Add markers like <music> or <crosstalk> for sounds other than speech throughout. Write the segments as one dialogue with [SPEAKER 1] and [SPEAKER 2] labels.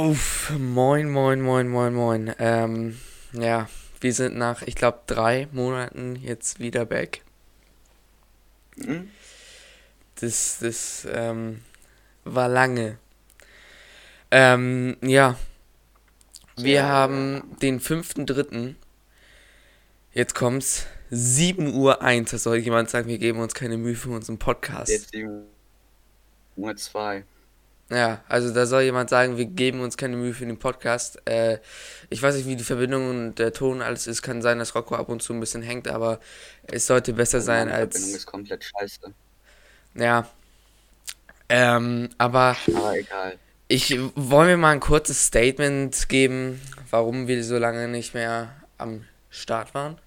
[SPEAKER 1] Oh, moin, moin, moin, moin, moin. Ähm, ja, wir sind nach, ich glaube, drei Monaten jetzt wieder back.
[SPEAKER 2] Mhm.
[SPEAKER 1] Das, das, ähm, war lange. Ähm, ja. Wir haben den 5.3. Jetzt kommt's. 7 Uhr 1. Da soll jemand sagen, wir geben uns keine Mühe für unseren Podcast.
[SPEAKER 2] Jetzt die Nummer 2.
[SPEAKER 1] Ja, also da soll jemand sagen, wir geben uns keine Mühe für den Podcast. Äh, ich weiß nicht, wie die Verbindung und der Ton alles ist. Kann sein, dass Rocco ab und zu ein bisschen hängt, aber es sollte besser sein
[SPEAKER 2] Die Verbindung
[SPEAKER 1] als.
[SPEAKER 2] ist komplett scheiße.
[SPEAKER 1] Ja. Ähm, aber
[SPEAKER 2] Aber egal.
[SPEAKER 1] ich wollen wir mal ein kurzes Statement geben, warum wir so lange nicht mehr am Start waren.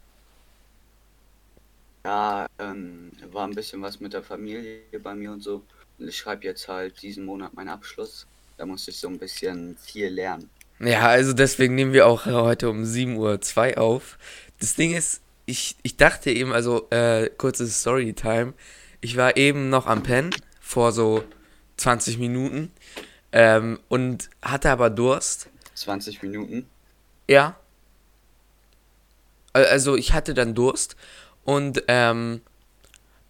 [SPEAKER 2] Ja, ähm, war ein bisschen was mit der Familie bei mir und so. Ich schreibe jetzt halt diesen Monat meinen Abschluss. Da musste ich so ein bisschen viel lernen.
[SPEAKER 1] Ja, also deswegen nehmen wir auch heute um 7.02 Uhr auf. Das Ding ist, ich, ich dachte eben, also äh, kurzes Storytime, ich war eben noch am Pen vor so 20 Minuten ähm, und hatte aber Durst.
[SPEAKER 2] 20 Minuten.
[SPEAKER 1] Ja. Al- Also ich hatte dann Durst und ähm,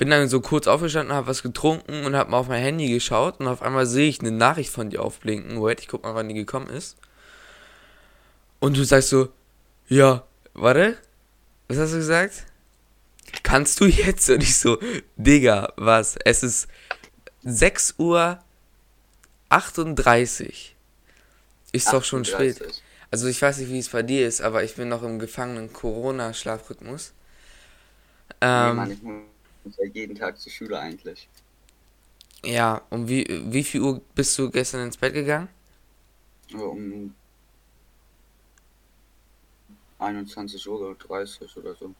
[SPEAKER 1] bin dann so kurz aufgestanden, habe was getrunken und habe mal auf mein Handy geschaut und auf einmal sehe ich eine Nachricht von dir aufblinken. Wait, ich guck mal, wann die gekommen ist. Und du sagst so, ja, warte, was hast du gesagt? Kannst du jetzt? Und ich so, Digga, was? Es ist 6 Uhr 38. Ist doch schon spät.
[SPEAKER 2] 38.
[SPEAKER 1] Also ich weiß nicht, wie es bei dir ist, aber ich bin noch im gefangenen Corona-Schlafrhythmus.
[SPEAKER 2] Nee,
[SPEAKER 1] Ähm,
[SPEAKER 2] Mann, muss ja jeden Tag zur Schule eigentlich.
[SPEAKER 1] ja, um wie, wie viel Uhr bist du gestern ins Bett gegangen?
[SPEAKER 2] Um 21 Uhr oder 30 oder so.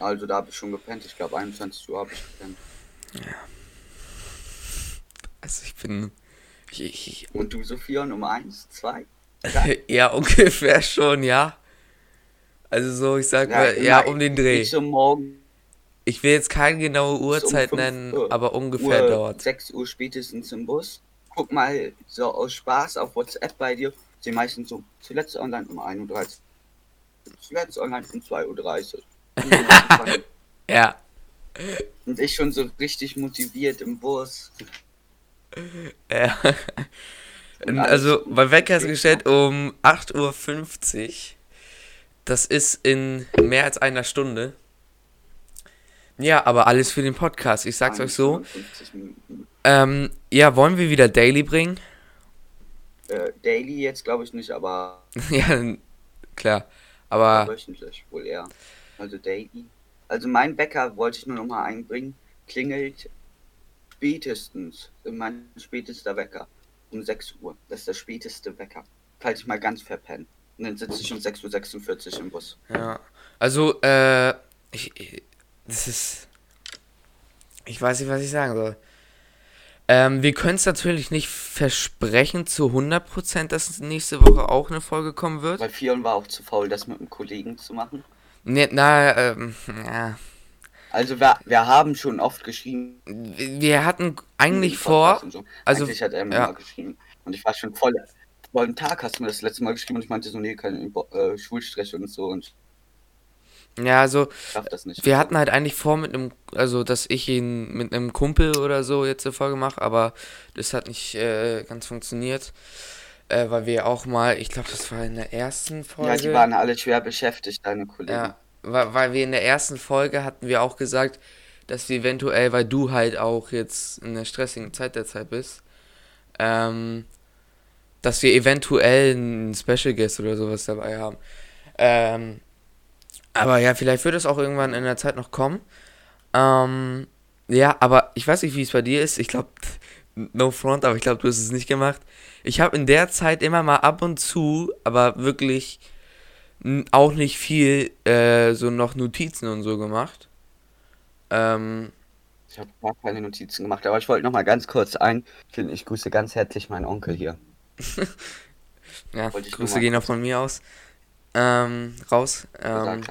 [SPEAKER 2] Also da habe ich schon gepennt. Ich glaube 21 Uhr habe ich gepennt.
[SPEAKER 1] Also ich bin... Ich, ich,
[SPEAKER 2] Und du, Sophia, um 1, 2? <laughs>
[SPEAKER 1] ja, ungefähr schon, ja. Also so, ich sag mal, ja, um den Dreh.
[SPEAKER 2] Ich so morgen
[SPEAKER 1] Ich will jetzt keine genaue Uhrzeit
[SPEAKER 2] fünf
[SPEAKER 1] nennen,
[SPEAKER 2] Uhr-
[SPEAKER 1] aber ungefähr
[SPEAKER 2] Uhr,
[SPEAKER 1] dort.
[SPEAKER 2] 6 Uhr spätestens im Bus. Guck mal so aus Spaß auf WhatsApp bei dir. Die meisten so zuletzt online um 31. Zuletzt online um 2.30 Uhr. <laughs>
[SPEAKER 1] Ja,
[SPEAKER 2] Und ich schon so richtig motiviert im Bus.
[SPEAKER 1] ja. Also, mein Wecker ist gestellt um 8.50 Uhr. Das ist in mehr als einer Stunde. Ja, aber alles für den Podcast. Ich sag's euch so.
[SPEAKER 2] 55 Minuten.
[SPEAKER 1] Ähm, ja, wollen wir wieder Daily bringen?
[SPEAKER 2] Äh, Daily jetzt glaube ich nicht, aber <laughs>
[SPEAKER 1] ja, klar. Aber
[SPEAKER 2] wöchentlich wohl eher. Also Daily. Also mein Bäcker wollte ich nur noch mal einbringen. Klingelt spätestens, mein spätester Wecker um 6 Uhr. Das ist der späteste Wecker. Falls ich mal ganz verpenne. Und dann sitze ich um 6.46 Uhr im Bus.
[SPEAKER 1] Ja, also, äh, ich- das ist, ich weiß nicht, was ich sagen soll. Ähm, wir können es natürlich nicht versprechen zu 100%, dass nächste Woche auch eine Folge kommen wird.
[SPEAKER 2] Weil Fion war auch zu faul, das mit einem Kollegen zu machen.
[SPEAKER 1] Ne, na, ähm, ja.
[SPEAKER 2] Also wir, wir haben schon oft geschrieben.
[SPEAKER 1] Wir hatten eigentlich vor,
[SPEAKER 2] So.
[SPEAKER 1] also,
[SPEAKER 2] Eigentlich hat er mir
[SPEAKER 1] ja.
[SPEAKER 2] geschrieben. Und ich war schon voll. Vor einem Tag hast du mir das letzte Mal geschrieben und ich meinte so, nee, kein äh, Schulstress und so und ich
[SPEAKER 1] ja, also, wir hatten halt eigentlich vor mit einem, also, dass ich ihn mit einem Kumpel oder so jetzt eine Folge mache, aber das hat nicht äh, ganz funktioniert. Äh, weil wir auch mal, ich glaube, das war in der ersten Folge.
[SPEAKER 2] Ja, die waren alle schwer beschäftigt, deine Kollegen.
[SPEAKER 1] Ja, weil, weil wir in der ersten Folge hatten wir auch gesagt, dass wir eventuell, weil du halt auch jetzt in der stressigen Zeit der Zeit bist, ähm, dass wir eventuell einen Special Guest oder sowas dabei haben. Ähm, aber ja, vielleicht wird es auch irgendwann in der Zeit noch kommen. Ähm, ja, aber ich weiß nicht, wie es bei dir ist. Ich glaube, <laughs> no front, aber ich glaube, du hast es nicht gemacht. Ich habe in der Zeit immer mal ab und zu, aber wirklich auch nicht viel, äh, so noch Notizen und so gemacht. Ähm,
[SPEAKER 2] Ich habe gar keine Notizen gemacht, aber ich wollte noch mal ganz kurz einfügen. Ich grüße ganz herzlich meinen Onkel hier. <laughs>
[SPEAKER 1] ja, Grüße gehen auch von mir aus. Ähm, raus. Ähm.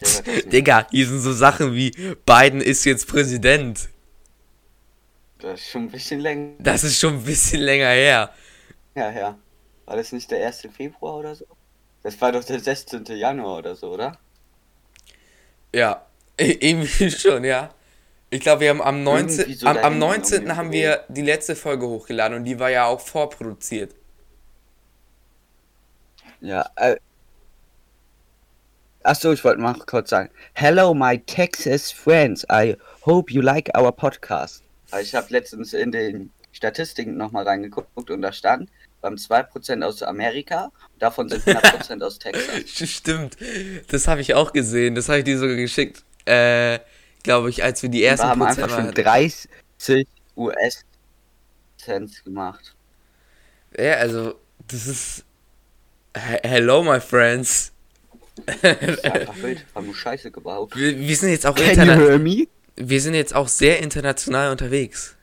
[SPEAKER 1] <laughs> Digga, hier sind so Sachen wie Biden ist jetzt Präsident.
[SPEAKER 2] Das ist schon ein bisschen länger
[SPEAKER 1] Das ist schon ein bisschen länger her.
[SPEAKER 2] her. War das nicht der 1. Februar oder so? Das war doch der 16. Januar oder so, oder?
[SPEAKER 1] Ja, irgendwie <laughs> schon, ja. Ich glaube, wir haben am 19.
[SPEAKER 2] Irgendwie so
[SPEAKER 1] am, am
[SPEAKER 2] dahin
[SPEAKER 1] 19.
[SPEAKER 2] irgendwie
[SPEAKER 1] haben wir die letzte Folge hochgeladen und die war ja auch vorproduziert.
[SPEAKER 2] Ja, äh. Achso, ich wollte mal kurz sagen. Hello, my Texas friends. I hope you like our podcast. Ich habe letztens in den Statistiken nochmal reingeguckt und da stand, wir haben 2% aus Amerika, davon sind 100% <laughs> aus Texas. <laughs>
[SPEAKER 1] Stimmt, das habe ich auch gesehen. Das habe ich dir sogar geschickt. Äh, glaube ich, als wir die ersten
[SPEAKER 2] Wir haben
[SPEAKER 1] Prozent
[SPEAKER 2] einfach schon
[SPEAKER 1] hatten.
[SPEAKER 2] 30 US-Cents gemacht.
[SPEAKER 1] Ja, also, das ist. He- Hello, my friends.
[SPEAKER 2] Wild. Haben nur Scheiße gebaut.
[SPEAKER 1] Wir, wir sind jetzt auch
[SPEAKER 2] Can you
[SPEAKER 1] interna
[SPEAKER 2] hear me?
[SPEAKER 1] wir sind jetzt auch sehr international unterwegs.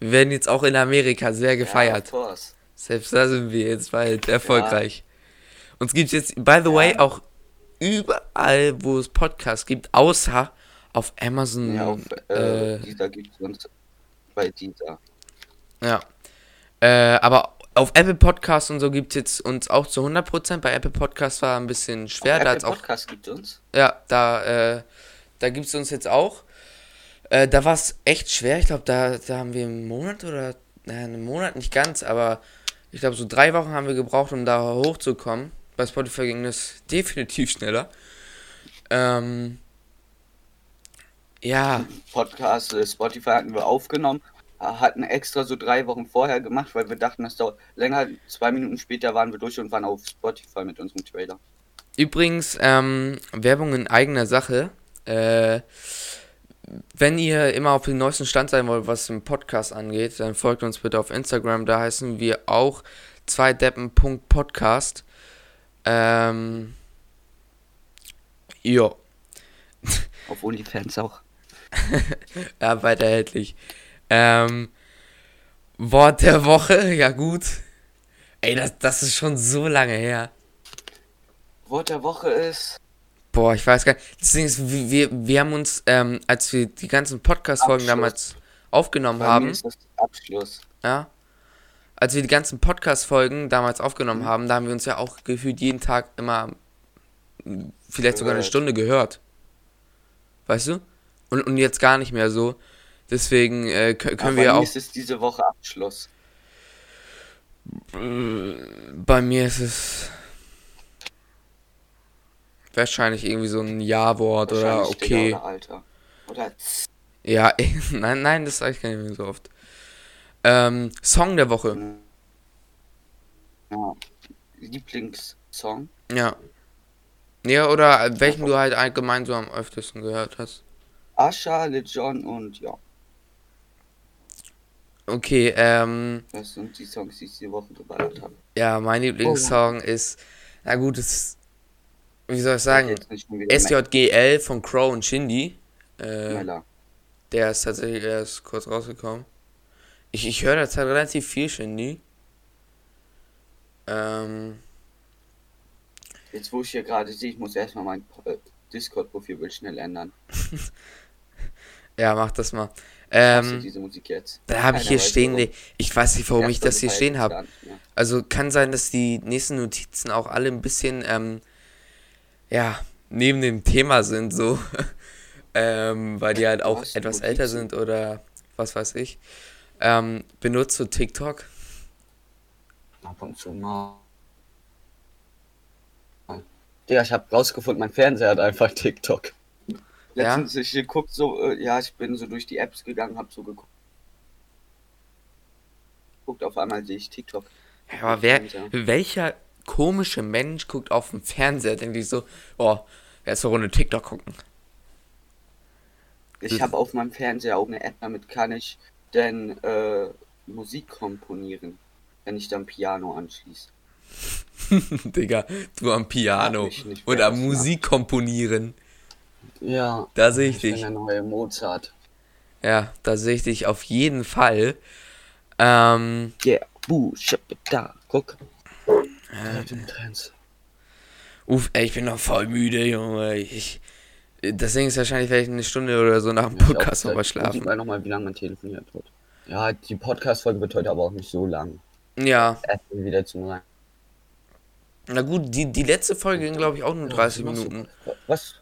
[SPEAKER 1] Wir werden jetzt auch in Amerika sehr gefeiert.
[SPEAKER 2] Ja.
[SPEAKER 1] Selbst da sind wir jetzt bald erfolgreich. Uns gibt es jetzt, by the way,
[SPEAKER 2] Ja.
[SPEAKER 1] auch überall, wo es Podcasts gibt, außer auf Amazon.
[SPEAKER 2] Ja, auf äh,
[SPEAKER 1] äh,
[SPEAKER 2] dieser gibt es uns bei dieser.
[SPEAKER 1] ja. Äh, aber auf Apple Podcasts und so gibt es jetzt uns auch zu 100%. Bei Apple Podcasts war ein bisschen schwer.
[SPEAKER 2] Auf
[SPEAKER 1] da
[SPEAKER 2] Apple
[SPEAKER 1] hat's auch,
[SPEAKER 2] Podcast gibt es uns.
[SPEAKER 1] ja, da, äh, da gibt es uns jetzt auch. Äh, da war es echt schwer. Ich glaube, da, da haben wir einen Monat oder, naja, einen Monat nicht ganz, aber ich glaube, so drei Wochen haben wir gebraucht, um da hochzukommen. Bei Spotify ging das <laughs> definitiv schneller. Ähm, ja,
[SPEAKER 2] Podcast, äh, Spotify hatten wir aufgenommen, äh, hatten extra so drei Wochen vorher gemacht, weil wir dachten, das dauert länger. Zwei Minuten später waren wir durch und waren auf Spotify mit unserem Trailer.
[SPEAKER 1] Übrigens, ähm, Werbung in eigener Sache. Äh, wenn ihr immer auf dem neuesten Stand sein wollt, was den Podcast angeht, dann folgt uns bitte auf Instagram. Da heißen wir auch zweideppen.podcast. Ähm, jo,
[SPEAKER 2] Auf OnlyFans auch. <laughs>
[SPEAKER 1] ja, weiter erhältlich. Ähm, Wort der Woche, ja gut. Ey, das, das ist schon so lange her.
[SPEAKER 2] Wort der Woche ist.
[SPEAKER 1] Boah, ich weiß gar nicht. Deswegen ist, wir, wir, haben uns, ähm, als wir die ganzen Podcast-Folgen damals aufgenommen
[SPEAKER 2] Bei
[SPEAKER 1] haben,
[SPEAKER 2] Abschluss.
[SPEAKER 1] ja, als wir die ganzen Podcast-Folgen damals aufgenommen
[SPEAKER 2] Mhm.
[SPEAKER 1] haben, da haben wir uns ja auch gefühlt jeden Tag immer m, vielleicht sogar eine. Stunde gehört. Weißt du? Und, und jetzt gar nicht mehr so. Deswegen äh, kö-
[SPEAKER 2] Aber
[SPEAKER 1] können
[SPEAKER 2] bei
[SPEAKER 1] wir
[SPEAKER 2] mir
[SPEAKER 1] auch.
[SPEAKER 2] ist es diese Woche Abschluss.
[SPEAKER 1] Äh, Bei mir ist es wahrscheinlich irgendwie so ein Ja-Wort oder okay.
[SPEAKER 2] Oder Alter. Oder
[SPEAKER 1] Ja, <laughs> nein, nein, das sage ich gar nicht mehr so oft. Ähm, Song der Woche.
[SPEAKER 2] ja. Lieblingssong.
[SPEAKER 1] Ja. Ja, oder welchen du halt allgemein so am öftesten gehört hast.
[SPEAKER 2] Asha, Lil Jon und ja.
[SPEAKER 1] Okay, ähm,
[SPEAKER 2] Das sind die Songs, die ich diese Woche geballert habe.
[SPEAKER 1] ja, mein Lieblingssong ist, na gut, es, wie soll ich sagen, SJGL von Crow und Shindy. Äh, der ist tatsächlich erst kurz rausgekommen. Ich, ich höre derzeit relativ viel Shindy. Ähm,
[SPEAKER 2] Jetzt wo ich hier gerade sehe, ich muss erstmal mein äh, Discord-Profilbild schnell ändern. <laughs>
[SPEAKER 1] ja, mach das mal. Ähm,
[SPEAKER 2] diese Musik jetzt?
[SPEAKER 1] da habe ich hier stehen,
[SPEAKER 2] warum.
[SPEAKER 1] ich weiß nicht, warum ich das hier stehen habe.
[SPEAKER 2] mehr.
[SPEAKER 1] Also kann sein, dass die nächsten Notizen auch alle ein bisschen, ähm, ja, neben dem Thema sind, so. <laughs> ähm, weil die halt auch
[SPEAKER 2] Was?
[SPEAKER 1] etwas
[SPEAKER 2] Notizen?
[SPEAKER 1] älter sind oder was weiß ich. Ähm, benutzt du TikTok?
[SPEAKER 2] Ab und zu mal. Ja, ich habe rausgefunden, mein Fernseher hat einfach TikTok.
[SPEAKER 1] Ja?
[SPEAKER 2] Letztens ich geguckt so, äh, ja, ich bin so durch die Apps gegangen, hab so geguckt. Guckt auf einmal sehe ich TikTok.
[SPEAKER 1] Ja, aber wer, welcher komische Mensch guckt auf den Fernseher, denkt sich so, oh, jetzt eine Runde TikTok gucken.
[SPEAKER 2] Ich habe auf meinem Fernseher auch eine App, damit kann ich denn äh, Musik komponieren, wenn ich dann Piano anschließe. <laughs>
[SPEAKER 1] Digga, du am Piano und am
[SPEAKER 2] das
[SPEAKER 1] Musik komponieren.
[SPEAKER 2] Ja,
[SPEAKER 1] Da sehe ich
[SPEAKER 2] ich bin
[SPEAKER 1] dich.
[SPEAKER 2] der neue Mozart.
[SPEAKER 1] Ja, da sehe ich dich auf jeden Fall. Ähm,
[SPEAKER 2] Yeah, buh, da, guck.
[SPEAKER 1] äh,
[SPEAKER 2] Trends.
[SPEAKER 1] Uff, ey, ich bin noch voll müde, Junge. Ich, deswegen ist wahrscheinlich vielleicht eine Stunde oder so nach dem
[SPEAKER 2] ich
[SPEAKER 1] Podcast nochmal schlafen.
[SPEAKER 2] man nochmal, wie lange man telefoniert hat. Ja, die Podcast-Folge wird heute aber auch nicht so lang.
[SPEAKER 1] Ja.
[SPEAKER 2] Erst wieder zum Rein.
[SPEAKER 1] Na gut, die, die letzte Folge ging, glaube ich, auch nur 30
[SPEAKER 2] was,
[SPEAKER 1] Minuten.
[SPEAKER 2] Was,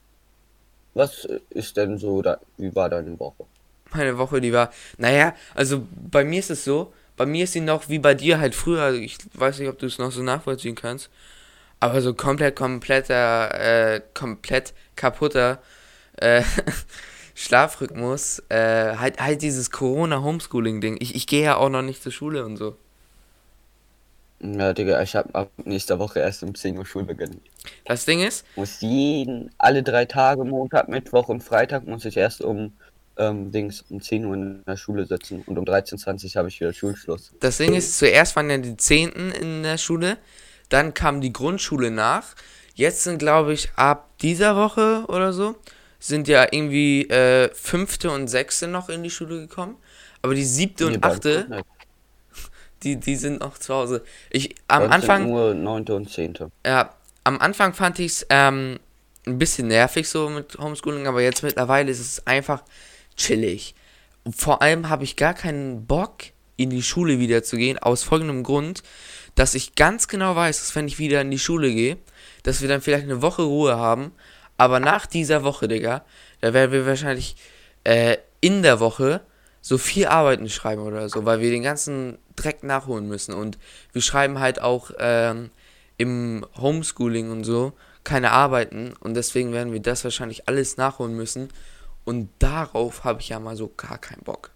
[SPEAKER 2] was ist denn so, da, wie war deine Woche?
[SPEAKER 1] Meine Woche, die war. Naja, also bei mir ist es so, bei mir ist sie noch wie bei dir halt früher. Ich weiß nicht, ob du es noch so nachvollziehen kannst. Aber so komplett, kompletter, äh, komplett kaputter äh, <laughs> Schlafrhythmus. Äh, halt, halt dieses Corona-Homeschooling-Ding. Ich, ich gehe ja auch noch nicht zur Schule und so.
[SPEAKER 2] Ja, Digga, ich hab ab nächster Woche erst um 10 Uhr Schulbeginn.
[SPEAKER 1] Das Ding ist,
[SPEAKER 2] Muss jeden, alle drei Tage, Montag, Mittwoch und Freitag, muss ich erst um, ähm, Dings, um 10 Uhr in der Schule sitzen. Und um 13.20 Uhr habe ich wieder Schulschluss.
[SPEAKER 1] das Ding ist, zuerst waren ja die Zehnten in der Schule, dann kam die Grundschule nach. Jetzt sind, glaube ich, ab dieser Woche oder so, sind ja irgendwie äh, fünfte und sechste noch in die Schule gekommen. Aber die siebte und achte. Die, die sind noch zu Hause. Ich, am Anfang,
[SPEAKER 2] Nur 9. und 10.
[SPEAKER 1] ja, am Anfang fand ich es ähm, ein bisschen nervig so mit Homeschooling, aber jetzt mittlerweile ist es einfach chillig. Vor allem habe ich gar keinen Bock, in die Schule wieder zu gehen, aus folgendem Grund, dass ich ganz genau weiß, dass wenn ich wieder in die Schule gehe, dass wir dann vielleicht eine Woche Ruhe haben, aber nach dieser Woche, Digga, da werden wir wahrscheinlich äh, in der Woche so vier Arbeiten schreiben oder so, weil wir den ganzen Dreck nachholen müssen. Und wir schreiben halt auch ähm, im Homeschooling und so keine Arbeiten und deswegen werden wir das wahrscheinlich alles nachholen müssen. Und darauf habe ich ja mal so gar keinen Bock.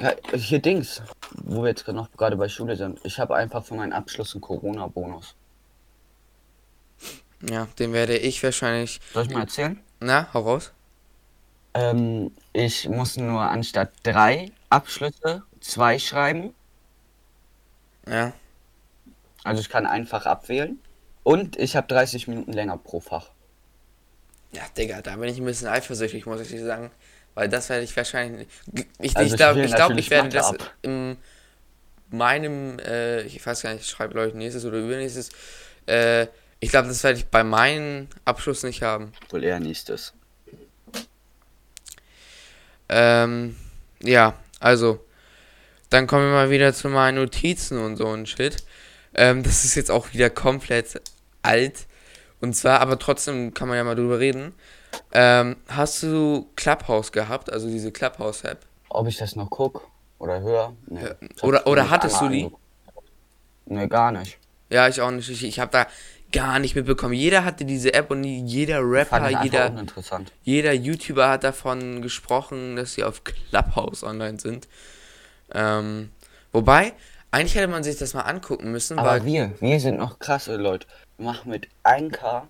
[SPEAKER 2] Ja, hier Dings, wo wir jetzt noch gerade bei Schule sind. Ich habe einfach für meinen Abschluss einen Corona-Bonus.
[SPEAKER 1] Ja, den werde ich wahrscheinlich.
[SPEAKER 2] Soll ich mal erzählen?
[SPEAKER 1] Na, hau raus.
[SPEAKER 2] Ähm, ich muss nur anstatt drei Abschlüsse zwei schreiben.
[SPEAKER 1] Ja.
[SPEAKER 2] Also ich kann einfach abwählen. Und ich habe 30 Minuten länger pro Fach.
[SPEAKER 1] Ja, Digga, da bin ich ein bisschen eifersüchtig, muss ich dir sagen. Weil das werde ich wahrscheinlich. Ich, ich,
[SPEAKER 2] Also
[SPEAKER 1] ich glaube, ich, glaub, ich werde das
[SPEAKER 2] ab.
[SPEAKER 1] in meinem, äh, ich weiß gar nicht, ich schreibe glaube ich nächstes oder übernächstes. Äh, ich glaube, das werde ich bei meinem Abschluss nicht haben.
[SPEAKER 2] Wohl eher nächstes.
[SPEAKER 1] Ähm, ja, also, dann kommen wir mal wieder zu meinen Notizen und so und Shit. Ähm, das ist jetzt auch wieder komplett alt. Und zwar, aber trotzdem kann man ja mal drüber reden. Ähm, hast du Clubhouse gehabt, also diese Clubhouse-App?
[SPEAKER 2] Ob ich das noch guck oder höre? Nee.
[SPEAKER 1] Oder- oder hattest du die?
[SPEAKER 2] Nee, gar nicht.
[SPEAKER 1] Ja, ich auch nicht. Ich, ich habe da gar nicht mitbekommen. Jeder hatte diese App und jeder Rapper, jeder, jeder YouTuber hat davon gesprochen, dass sie auf Clubhouse online sind. Ähm, wobei, eigentlich hätte man sich das mal angucken müssen,
[SPEAKER 2] Aber
[SPEAKER 1] weil
[SPEAKER 2] wir, wir sind noch krasse Leute. Wir machen mit 1K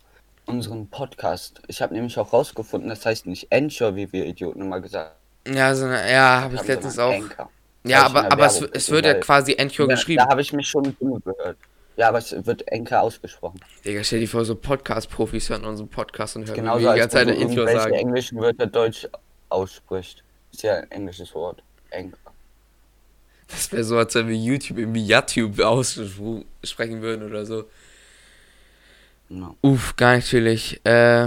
[SPEAKER 2] unseren Podcast. Ich habe nämlich auch rausgefunden, das heißt nicht Anchor, wie wir Idioten immer gesagt
[SPEAKER 1] ja, so eine, ja, habe ich
[SPEAKER 2] haben,
[SPEAKER 1] letztens auch.
[SPEAKER 2] Anchor.
[SPEAKER 1] Ja, aber, aber es, es wird ja quasi Anchor geschrieben.
[SPEAKER 2] da habe ich mich schon gehört. Ja, aber es wird Anchor ausgesprochen.
[SPEAKER 1] Digga, stell dir vor, so Podcast-Profis hören unseren Podcast und hören
[SPEAKER 2] Genauso
[SPEAKER 1] die ganze Zeit ein Intro sagen.
[SPEAKER 2] englischen Wörter Deutsch ausspricht. Ist ja ein englisches Wort. Anchor.
[SPEAKER 1] Das wäre so, als wenn wir YouTube irgendwie YouTube aussprechen würden oder so.
[SPEAKER 2] Genau.
[SPEAKER 1] Uff, gar nicht chillig. Äh,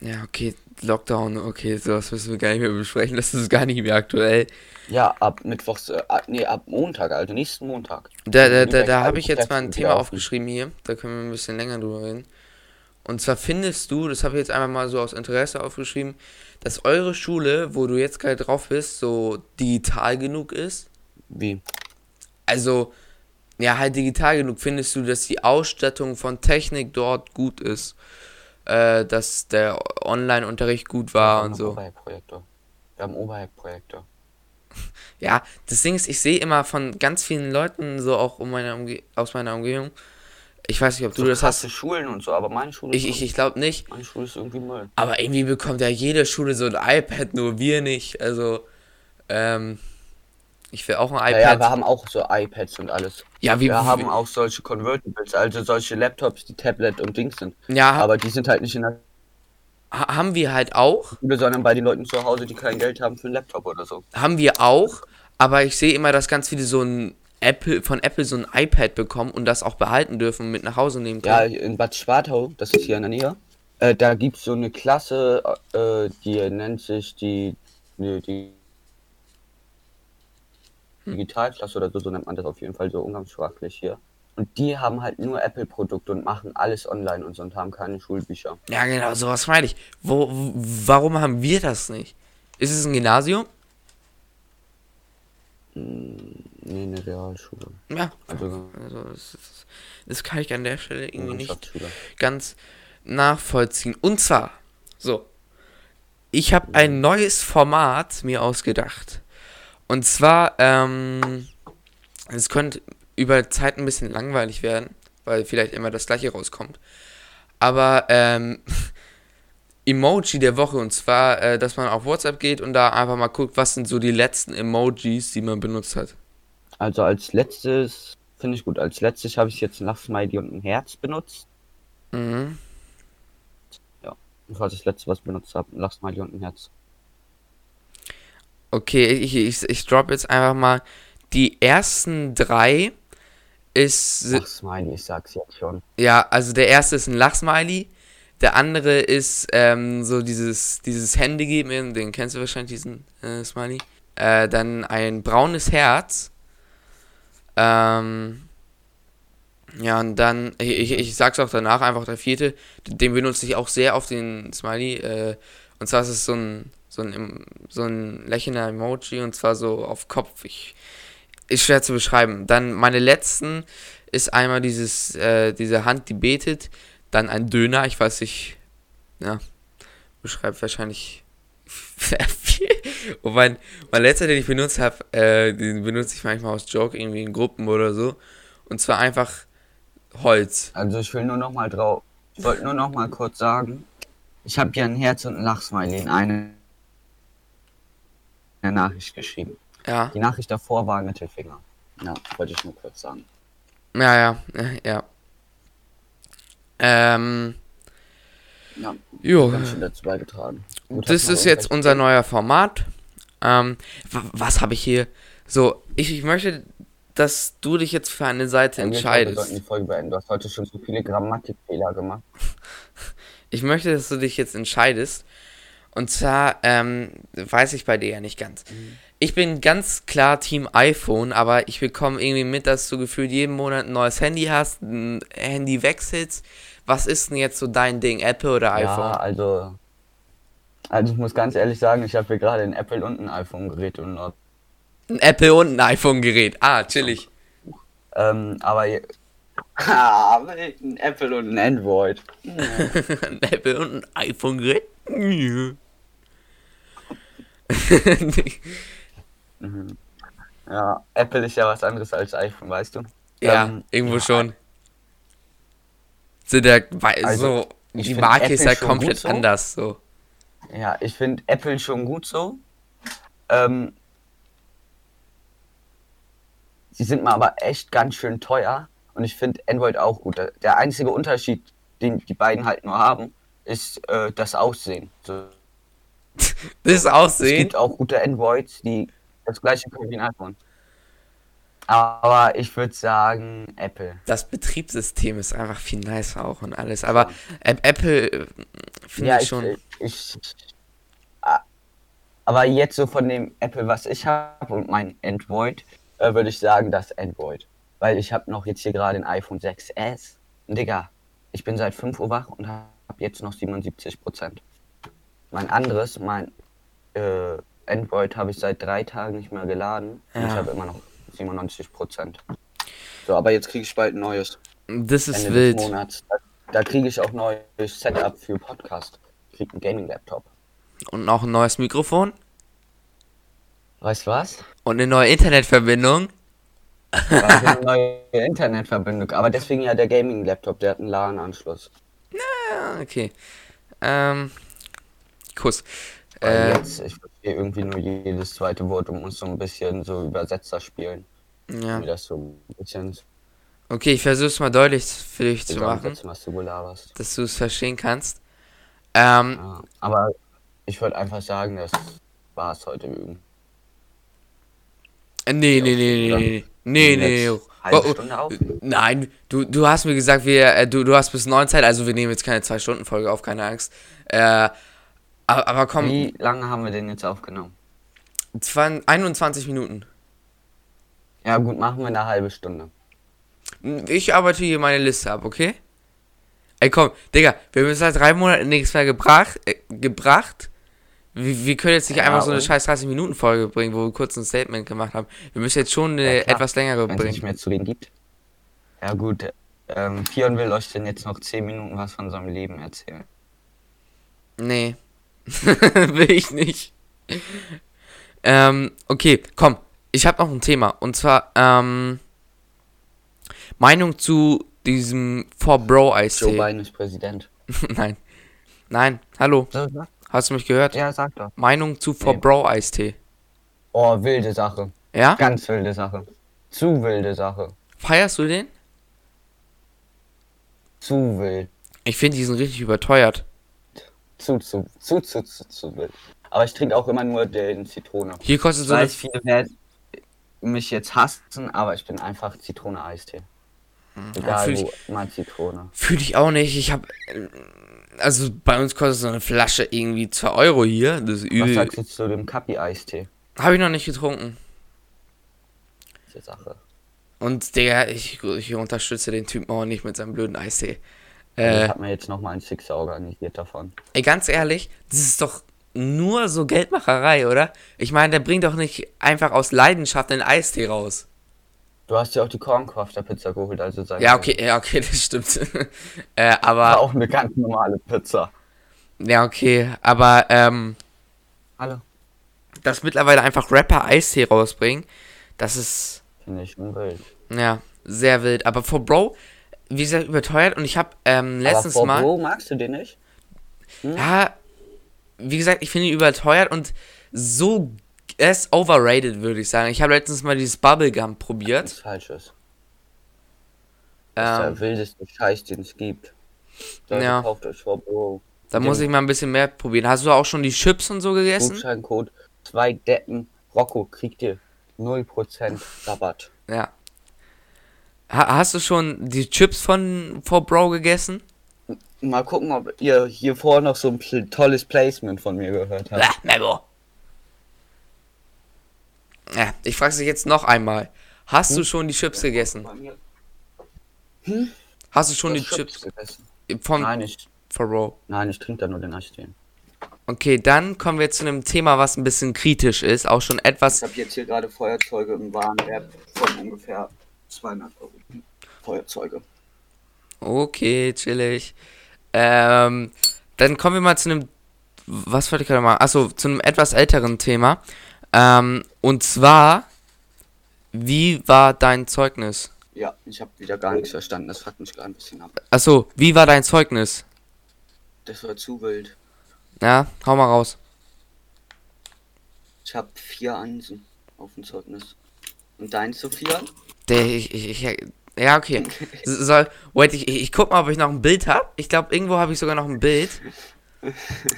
[SPEAKER 1] ja, okay, Lockdown, okay, sowas müssen wir gar nicht mehr besprechen. Das ist gar nicht mehr aktuell.
[SPEAKER 2] Ja, ab Mittwochs, äh, ab- nee, ab Montag, also nächsten Montag.
[SPEAKER 1] Da, da, da, da habe ich jetzt mal ein Thema aufgeschrieben hier. Da können wir ein bisschen länger drüber reden. Und zwar findest du, das habe ich jetzt einfach mal so aus Interesse aufgeschrieben, dass eure Schule, wo du jetzt gerade drauf bist, so digital genug ist?
[SPEAKER 2] Wie?
[SPEAKER 1] Also, ja, halt digital genug. Findest du, dass die Ausstattung von Technik dort gut ist? Äh, dass der Online-Unterricht gut war
[SPEAKER 2] wir
[SPEAKER 1] und
[SPEAKER 2] haben
[SPEAKER 1] so.
[SPEAKER 2] Overhead-Projektor. Wir haben Overhead-Projektor.
[SPEAKER 1] Ja, das Ding ist, ich sehe immer von ganz vielen Leuten, so auch um meine Umge aus meiner Umgebung. Ich weiß nicht, ob du
[SPEAKER 2] So
[SPEAKER 1] das
[SPEAKER 2] krasse
[SPEAKER 1] hast.
[SPEAKER 2] Schulen und so, aber meine Schule
[SPEAKER 1] Ich,
[SPEAKER 2] ist,
[SPEAKER 1] ich, ich glaube nicht.
[SPEAKER 2] meine Schule ist irgendwie Müll.
[SPEAKER 1] Aber irgendwie bekommt ja jede Schule so ein iPad, nur wir nicht. Also, ähm, ich will auch ein
[SPEAKER 2] Ja, ja, wir
[SPEAKER 1] iPad.
[SPEAKER 2] haben auch so iPads und alles.
[SPEAKER 1] Ja, wie,
[SPEAKER 2] Wir haben auch solche Convertibles, also solche Laptops, die Tablet und Dings sind.
[SPEAKER 1] ja,
[SPEAKER 2] Aber die sind halt nicht in der
[SPEAKER 1] ha- haben wir halt auch.
[SPEAKER 2] Sondern bei den Leuten zu Hause, die kein Geld haben für einen Laptop oder so.
[SPEAKER 1] Haben wir auch. Aber ich sehe immer, dass ganz viele so ein Apple, von Apple so ein iPad bekommen und das auch behalten dürfen und mit nach Hause nehmen
[SPEAKER 2] Ja,
[SPEAKER 1] können.
[SPEAKER 2] in Bad Schwartau, das ist hier in der Nähe, äh, da gibt es so eine Klasse, äh, die nennt sich die, die, die Digitalklasse oder so, so nennt man das auf jeden Fall so umgangssprachlich hier. Und die haben halt nur Apple-Produkte und machen alles online und so und haben keine Schulbücher.
[SPEAKER 1] Ja, genau, sowas meine ich. Wo, warum haben wir das nicht? Ist es ein Gymnasium?
[SPEAKER 2] Nee, eine Realschule.
[SPEAKER 1] Ja.
[SPEAKER 2] Also
[SPEAKER 1] Also das, ist, das kann ich an der Stelle irgendwie nicht ganz nachvollziehen. Und zwar, so, ich habe ein neues Format mir ausgedacht. Und zwar, ähm, es könnte über Zeit ein bisschen langweilig werden, weil vielleicht immer das gleiche rauskommt. Aber, ähm, <laughs> Emoji der Woche und zwar, äh, dass man auf WhatsApp geht und da einfach mal guckt, was sind so die letzten Emojis, die man benutzt hat.
[SPEAKER 2] Also als letztes, finde ich gut, als letztes habe ich jetzt ein Lachsmiley und ein Herz benutzt.
[SPEAKER 1] Mhm.
[SPEAKER 2] Das war das letzte, was ich benutzt habe, ein Lachsmiley und ein Herz.
[SPEAKER 1] Okay, ich, ich, ich drop jetzt einfach mal. Die ersten drei ist.
[SPEAKER 2] Lachsmiley, ich sag's jetzt schon.
[SPEAKER 1] Ja, also der erste ist ein Lachsmiley. Der andere ist ähm, so dieses, dieses Handy geben, den kennst du wahrscheinlich, diesen äh, Smiley. Äh, dann ein braunes Herz. Ähm, ja, und dann, ich, ich, ich sag's auch danach, einfach der vierte, den benutze ich auch sehr auf den Smiley. Äh, und zwar ist es so ein, so ein, so ein lächelnder Emoji und zwar so auf Kopf. Ich, ist schwer zu beschreiben. Dann meine letzten ist einmal dieses, äh, diese Hand, die betet, dann ein Döner, ich weiß nicht, ja, beschreibt wahrscheinlich <laughs> sehr viel. Und mein, mein letzter, den ich benutzt habe, äh, den benutze ich manchmal aus Joke irgendwie in Gruppen oder so. Und zwar einfach Holz.
[SPEAKER 2] Also ich will nur noch mal drauf, ich wollte nur noch mal kurz sagen, ich habe hier ein Herz und ein Lachsmiley in eine, eine Nachricht geschrieben.
[SPEAKER 1] Ja,
[SPEAKER 2] Die Nachricht davor war Mittelfinger. Ja, wollte ich nur kurz sagen.
[SPEAKER 1] ja, ja, ja. Ähm,
[SPEAKER 2] Ja,
[SPEAKER 1] jo.
[SPEAKER 2] ganz schön dazu beigetragen. Gut,
[SPEAKER 1] Das ist jetzt unser neuer Format. Ähm, wa- was habe ich hier? So, ich, ich möchte, dass du dich jetzt für eine Seite
[SPEAKER 2] Eigentlich, Wir sollten die
[SPEAKER 1] entscheidest.
[SPEAKER 2] Folge beenden. Du hast heute schon so viele Grammatikfehler gemacht. <laughs>
[SPEAKER 1] Ich möchte, dass du dich jetzt entscheidest. Und zwar, ähm, weiß ich bei dir ja nicht ganz. Ich bin ganz klar Team iPhone, aber ich bekomme irgendwie mit, dass du gefühlt jeden Monat ein neues Handy hast, ein Handy wechselst. Was ist denn jetzt so dein Ding, Apple oder
[SPEAKER 2] Ja,
[SPEAKER 1] iPhone?
[SPEAKER 2] also. Also ich muss ganz ehrlich sagen, ich habe hier gerade ein Apple und ein iPhone-Gerät und.
[SPEAKER 1] Ein Apple und ein iPhone-Gerät. Ah, chillig.
[SPEAKER 2] Ähm, aber <laughs> Ah, ein Apple und ein Android. <laughs>
[SPEAKER 1] ein Apple und ein iPhone-Gerät. <laughs> <laughs>
[SPEAKER 2] Ja, Apple ist ja was anderes als iPhone, weißt du?
[SPEAKER 1] ja,
[SPEAKER 2] Ähm,
[SPEAKER 1] irgendwo schon. So der, weil,
[SPEAKER 2] Also,
[SPEAKER 1] so, die Marke ist
[SPEAKER 2] Apple
[SPEAKER 1] ja
[SPEAKER 2] schon
[SPEAKER 1] komplett
[SPEAKER 2] so.
[SPEAKER 1] anders, so.
[SPEAKER 2] Ja, ich finde Apple schon gut so. Ähm, sie sind mal aber echt ganz schön teuer. Und ich finde Android auch gut. Der- Der einzige Unterschied, den die beiden halt nur haben, ist äh, das Aussehen. So, <laughs>
[SPEAKER 1] Das
[SPEAKER 2] es
[SPEAKER 1] Aussehen.
[SPEAKER 2] gibt auch gute Androids, die das gleiche können wie ein iPhone. Aber ich würde sagen, Apple.
[SPEAKER 1] Das Betriebssystem ist einfach viel nicer auch und alles. Aber Ä- Apple äh, finde
[SPEAKER 2] Ja, ich
[SPEAKER 1] schon.
[SPEAKER 2] ich, ich, ah, aber jetzt so von dem Apple, was ich habe und mein Android, äh, würde ich sagen, das Android. Weil ich habe noch jetzt hier gerade ein iPhone 6S. Und Digga, ich bin seit 5 Uhr wach und habe jetzt noch 77 Prozent. Mein anderes, mein äh, Android habe ich seit drei Tagen nicht mehr geladen.
[SPEAKER 1] Ja.
[SPEAKER 2] ich habe immer noch 97 Prozent. So, aber jetzt kriege ich bald ein neues.
[SPEAKER 1] Das ist
[SPEAKER 2] Ende
[SPEAKER 1] wild.
[SPEAKER 2] Monats. Da, da kriege ich auch neues Setup für Podcast. Ich krieg einen Gaming-Laptop.
[SPEAKER 1] Und noch ein neues Mikrofon.
[SPEAKER 2] Weißt du was?
[SPEAKER 1] Und eine neue Internetverbindung. <laughs>
[SPEAKER 2] Eine neue Internetverbindung. Aber deswegen ja der Gaming-Laptop, der hat einen LAN-Anschluss.
[SPEAKER 1] Ah, okay. Ähm. Kuss. Äh,
[SPEAKER 2] jetzt, ich verstehe irgendwie nur jedes zweite Wort und muss so ein bisschen so Übersetzer spielen.
[SPEAKER 1] ja.
[SPEAKER 2] Wie das so ein bisschen
[SPEAKER 1] Okay, ich versuche es mal deutlich für dich zu machen,
[SPEAKER 2] du
[SPEAKER 1] dass du es verstehen kannst. Ähm,
[SPEAKER 2] Ja. Aber ich würde einfach sagen, das war's heute üben.
[SPEAKER 1] äh, nee, nee, nee, nee, nee, nee, nee, Oh, oh,
[SPEAKER 2] Stunde auf?
[SPEAKER 1] Nein, du, du hast mir gesagt, wir, äh, du, du hast bis neun Zeit, also wir nehmen jetzt keine zwei Stunden Folge auf, keine Angst. Äh, aber, aber komm,
[SPEAKER 2] Wie lange haben wir den jetzt aufgenommen?
[SPEAKER 1] zwan- 21 Minuten.
[SPEAKER 2] Ja, gut, machen wir eine halbe Stunde.
[SPEAKER 1] Ich arbeite hier meine Liste ab, okay? Ey, komm, Digga, wir haben jetzt seit drei Monaten nichts mehr gebracht. Äh, gebracht. Wir, wir können jetzt nicht
[SPEAKER 2] Ja,
[SPEAKER 1] einfach so eine scheiß 30-Minuten-Folge bringen, wo wir kurz ein Statement gemacht haben. Wir müssen jetzt schon eine
[SPEAKER 2] Ja,
[SPEAKER 1] etwas längere
[SPEAKER 2] Wenn es nicht
[SPEAKER 1] bringen.
[SPEAKER 2] mehr zu reden gibt. Ja, gut. Ähm, will euch denn jetzt noch 10 Minuten was von seinem Leben erzählen.
[SPEAKER 1] Nee. <laughs> Will ich nicht. Ähm, okay, komm. Ich habe noch ein Thema. Und zwar, ähm, Meinung zu diesem For Bro
[SPEAKER 2] Joe
[SPEAKER 1] Eistee.
[SPEAKER 2] Biden ist Präsident. <laughs>
[SPEAKER 1] Nein. Nein, hallo. Hast du mich gehört?
[SPEAKER 2] Ja, sag doch.
[SPEAKER 1] Meinung zu For
[SPEAKER 2] Nee.
[SPEAKER 1] Bro Eistee.
[SPEAKER 2] Oh, wilde Sache.
[SPEAKER 1] Ja?
[SPEAKER 2] Ganz wilde Sache. Zu wilde Sache.
[SPEAKER 1] Feierst du den?
[SPEAKER 2] Zu wild.
[SPEAKER 1] Ich finde, die sind richtig überteuert.
[SPEAKER 2] Zu, zu, zu, zu, zu, zu wild. Aber ich trinke auch immer nur den Zitrone.
[SPEAKER 1] Hier kostet
[SPEAKER 2] Ich
[SPEAKER 1] so eine.
[SPEAKER 2] weiß, viele werden mich jetzt hassen, aber ich bin einfach Zitrone-Eistee. Egal
[SPEAKER 1] fühl ich-
[SPEAKER 2] wo, mal Zitrone.
[SPEAKER 1] Fühle ich auch nicht. Ich habe. Also bei uns kostet so eine Flasche irgendwie 2 Euro hier. Das ist
[SPEAKER 2] Was
[SPEAKER 1] übel.
[SPEAKER 2] sagst du zu dem Kapi-Eistee?
[SPEAKER 1] Habe ich noch nicht getrunken.
[SPEAKER 2] Sache.
[SPEAKER 1] Und Digga, ich, ich unterstütze den Typen auch nicht mit seinem blöden Eistee.
[SPEAKER 2] Ich
[SPEAKER 1] Äh,
[SPEAKER 2] habe mir jetzt nochmal einen Sixer organisiert davon.
[SPEAKER 1] ey, ganz ehrlich, das ist doch nur so Geldmacherei, oder? Ich meine, der bringt doch nicht einfach aus Leidenschaft einen Eistee raus.
[SPEAKER 2] Du hast ja auch die Corncrafter Pizza geholt, also sag
[SPEAKER 1] Ja, okay, ja, okay, <laughs> das stimmt. <laughs> äh,
[SPEAKER 2] War
[SPEAKER 1] aber,
[SPEAKER 2] auch eine ganz normale Pizza.
[SPEAKER 1] ja, okay, aber, ähm,
[SPEAKER 2] Hallo.
[SPEAKER 1] dass mittlerweile einfach Rapper Eistee rausbringen, das ist,
[SPEAKER 2] Finde ich schon wild.
[SPEAKER 1] ja, sehr wild. Aber for Bro, wie gesagt, überteuert und ich habe ähm, letztens
[SPEAKER 2] Aber
[SPEAKER 1] mal.
[SPEAKER 2] Bro magst du den nicht?
[SPEAKER 1] Ja, wie gesagt, ich finde ihn überteuert und so er ist overrated, würde ich sagen. Ich habe letztens mal dieses Bubblegum probiert.
[SPEAKER 2] Nichts Falsches. Das ist
[SPEAKER 1] Ähm,
[SPEAKER 2] der wildeste Scheiß, den es gibt. Leute,
[SPEAKER 1] Ja.
[SPEAKER 2] kauft euch vor Bro.
[SPEAKER 1] da muss ich mal ein bisschen mehr probieren. Hast du auch schon die Chips und so gegessen?
[SPEAKER 2] Gutscheincode zwei Decken Rocco kriegt ihr 0% Rabatt.
[SPEAKER 1] Ja. Ha hast du schon die Chips von For Bro gegessen?
[SPEAKER 2] Mal gucken, ob ihr hier vorher noch so ein tolles Placement von mir gehört habt.
[SPEAKER 1] Ja, Memo. Ja, ich frage dich jetzt noch einmal. Hast du schon die Chips gegessen? Hast du schon die Chips
[SPEAKER 2] gegessen?
[SPEAKER 1] von
[SPEAKER 2] Nein, ich,
[SPEAKER 1] For Bro?
[SPEAKER 2] nein, ich trinke da nur den Eistee.
[SPEAKER 1] Okay, dann kommen wir zu einem Thema, was ein bisschen kritisch ist. Auch schon etwas
[SPEAKER 2] Ich habe jetzt hier gerade Feuerzeuge im Warenwert von ungefähr 200 Euro. Feuerzeuge.
[SPEAKER 1] Okay, chillig. Ähm, dann kommen wir mal zu einem. Was wollte ich gerade mal? Achso, zu einem etwas älteren Thema. Ähm, und zwar, wie war dein Zeugnis?
[SPEAKER 2] Ja, ich habe wieder gar nichts verstanden. Das fuckt mich gerade ein bisschen ab.
[SPEAKER 1] Achso, wie war dein Zeugnis?
[SPEAKER 2] Das war zu wild.
[SPEAKER 1] Ja, hau mal raus.
[SPEAKER 2] Ich habe vier Einsen auf dem Zeugnis. Und dein Sophia?
[SPEAKER 1] Der, ich, ich, ich, ja, okay. <laughs> Soll, wait, ich, ich, guck mal, ob ich noch ein Bild habe. Ich glaube, irgendwo habe ich sogar noch ein Bild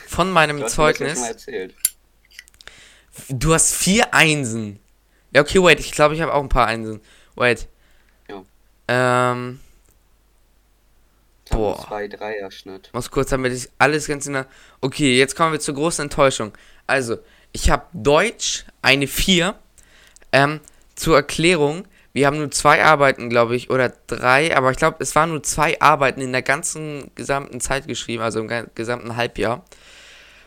[SPEAKER 1] von meinem
[SPEAKER 2] Du schon
[SPEAKER 1] Zeugnis.
[SPEAKER 2] erzählt.
[SPEAKER 1] Du hast vier Einsen. Ja, okay, wait, ich glaube, ich habe auch ein paar Einsen. Wait.
[SPEAKER 2] Ja.
[SPEAKER 1] Ähm, Boah.
[SPEAKER 2] Zwei Dreier-Schnitt.
[SPEAKER 1] muss kurz, damit ich alles ganz in der. Okay, jetzt kommen wir zur großen Enttäuschung. Also, ich habe Deutsch eine 4. Ähm, zur Erklärung, wir haben nur zwei Arbeiten, glaube ich, oder drei, aber ich glaube, es waren nur zwei Arbeiten in der ganzen gesamten Zeit geschrieben, also im gesamten Halbjahr.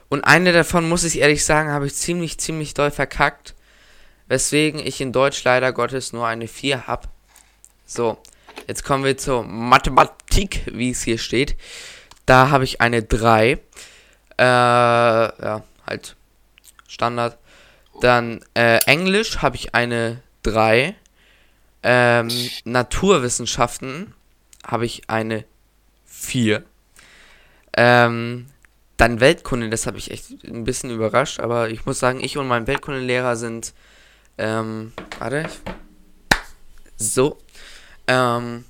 [SPEAKER 1] Und eine davon, muss ich ehrlich sagen, habe ich ziemlich, ziemlich doll verkackt. Weswegen ich in Deutsch leider Gottes nur eine 4 habe. So, jetzt kommen wir zur Mathematik, wie es hier steht. Da habe ich eine 3. Äh, ja, halt Standard. Dann äh, Englisch habe ich eine 3. Ähm, Naturwissenschaften habe ich eine 4. Ähm, dann Weltkunde, das habe ich echt ein bisschen überrascht, aber ich muss sagen, ich und mein Weltkundelehrer sind, ähm, warte, so, ähm,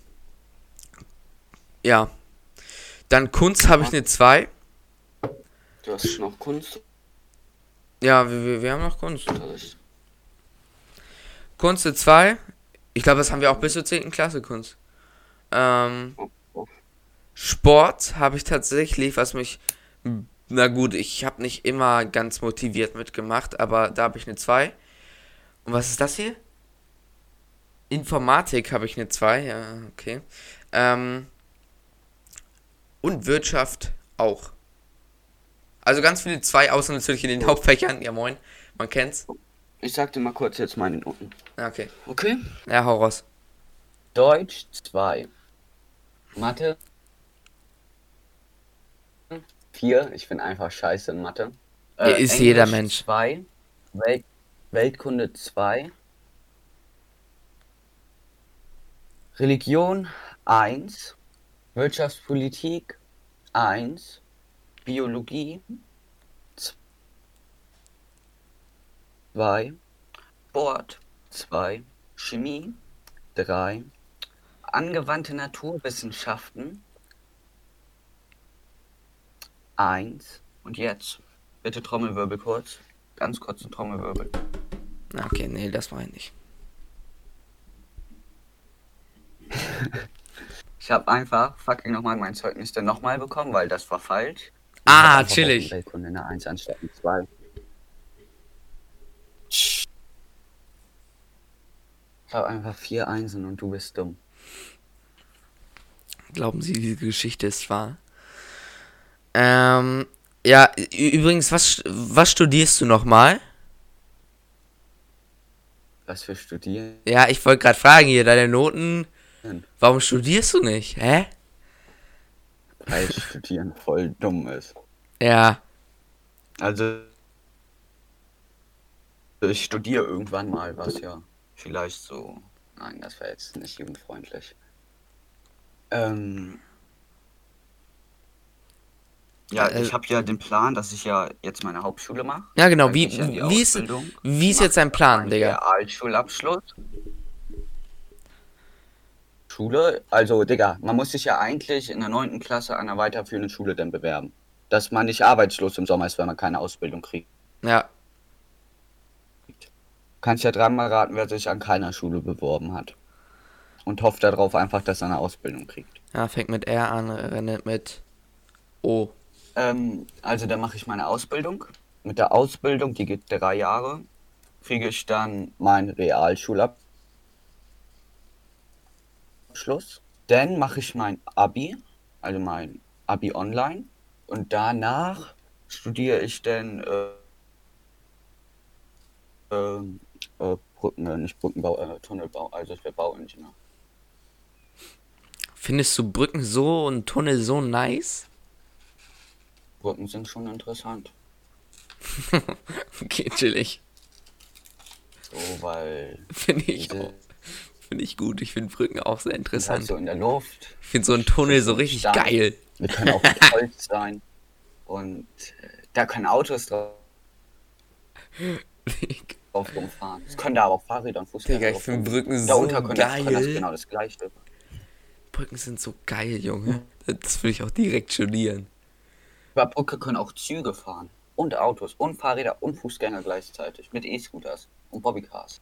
[SPEAKER 1] ja, dann Kunst habe ich eine 2,
[SPEAKER 2] Du hast schon noch Kunstunterricht.
[SPEAKER 1] ja, wir, wir, wir haben noch Kunst. Kunst eine 2, ich glaube, das haben wir auch bis zur 10. Klasse Kunst. Ähm. Sport habe ich tatsächlich, was mich. Na gut, ich habe nicht immer ganz motiviert mitgemacht, aber da habe ich eine 2. Und was ist das hier? Informatik habe ich eine 2, ja, okay. Ähm, und Wirtschaft auch. Also ganz viele 2, außer natürlich in den Hauptfächern. Ja, moin, man kennt's.
[SPEAKER 2] Ich sag dir mal kurz jetzt meine Noten.
[SPEAKER 1] Okay.
[SPEAKER 2] Okay.
[SPEAKER 1] Ja, hau raus.
[SPEAKER 2] Deutsch 2. Mathe 4. Ich bin einfach scheiße in Mathe.
[SPEAKER 1] Hier ist jeder Mensch.
[SPEAKER 2] 2. Welt Weltkunde 2. Religion 1. Wirtschaftspolitik 1. Biologie 2. Sport 2. Chemie 3. Angewandte Naturwissenschaften 1. Und jetzt bitte Trommelwirbel kurz. Ganz kurz ein Trommelwirbel.
[SPEAKER 1] Okay, nee, das war <laughs> ich nicht.
[SPEAKER 2] Ich habe einfach fucking nochmal mein Zeugnis dann nochmal bekommen, weil das war falsch. Ich
[SPEAKER 1] Ah, chillig.
[SPEAKER 2] auf Weltkunde eine 1 anstatt eine 2. Ich habe einfach vier Einsen und du bist dumm.
[SPEAKER 1] Glauben Sie, diese Geschichte ist wahr? Ähm, ja, übrigens, was, was studierst du nochmal?
[SPEAKER 2] Was für Studieren?
[SPEAKER 1] Ja, ich wollte gerade fragen hier, deine Noten. Warum studierst du nicht? Hä?
[SPEAKER 2] Weil Studieren voll dumm ist.
[SPEAKER 1] Ja,
[SPEAKER 2] Also, ich studiere irgendwann mal was, ja. Vielleicht so. Nein, das wäre jetzt nicht jugendfreundlich. Ähm. Ja,
[SPEAKER 1] Äh,
[SPEAKER 2] ich habe ja den Plan, dass ich ja jetzt meine Hauptschule mache.
[SPEAKER 1] ja genau. Wie,
[SPEAKER 2] ja
[SPEAKER 1] wie, ist, wie ist jetzt dein Plan, Digga?
[SPEAKER 2] Realschulabschluss. Schule, also Digga, man muss sich ja eigentlich in der 9. Klasse an einer weiterführenden Schule dann bewerben. Dass man nicht arbeitslos im Sommer ist, wenn man keine Ausbildung kriegt.
[SPEAKER 1] Ja,
[SPEAKER 2] Kannst ja dreimal raten, wer sich an keiner Schule beworben hat. Und hofft darauf einfach, dass er eine Ausbildung kriegt.
[SPEAKER 1] ja, fängt mit R an, rennt mit O.
[SPEAKER 2] Ähm, also da mache ich meine Ausbildung. Mit der Ausbildung, die geht drei Jahre, kriege ich dann meinen Realschulabschluss. Dann mache ich mein Abi, also mein Abi online. Und danach studiere ich dann äh, ähm, äh, Brücken, äh, nicht Brückenbau, äh, Tunnelbau, also ich wäre Bauingenieur.
[SPEAKER 1] Findest du Brücken so und Tunnel so nice?
[SPEAKER 2] Brücken sind schon interessant. <laughs>
[SPEAKER 1] Okay, chillig.
[SPEAKER 2] So, weil
[SPEAKER 1] Finde ich auch. Finde ich gut. Ich finde Brücken auch sehr
[SPEAKER 2] halt
[SPEAKER 1] interessant.
[SPEAKER 2] so in der Luft.
[SPEAKER 1] Ich finde so ein Tunnel so richtig
[SPEAKER 2] Stark.
[SPEAKER 1] geil.
[SPEAKER 2] Wir können auch mit <laughs> Holz sein. Und äh, da können Autos drauf <laughs> rumfahren. Es können da aber auch Fahrräder und Fußgänger
[SPEAKER 1] Digga, ich
[SPEAKER 2] drauf
[SPEAKER 1] finde. Brücken so
[SPEAKER 2] können das,
[SPEAKER 1] geil.
[SPEAKER 2] genau das gleiche.
[SPEAKER 1] Brücken sind so geil, Junge. Das will ich auch direkt studieren.
[SPEAKER 2] Über Brücke können auch Züge fahren. Und Autos und Fahrräder und Fußgänger gleichzeitig. Mit E-Scooters und Bobbycars.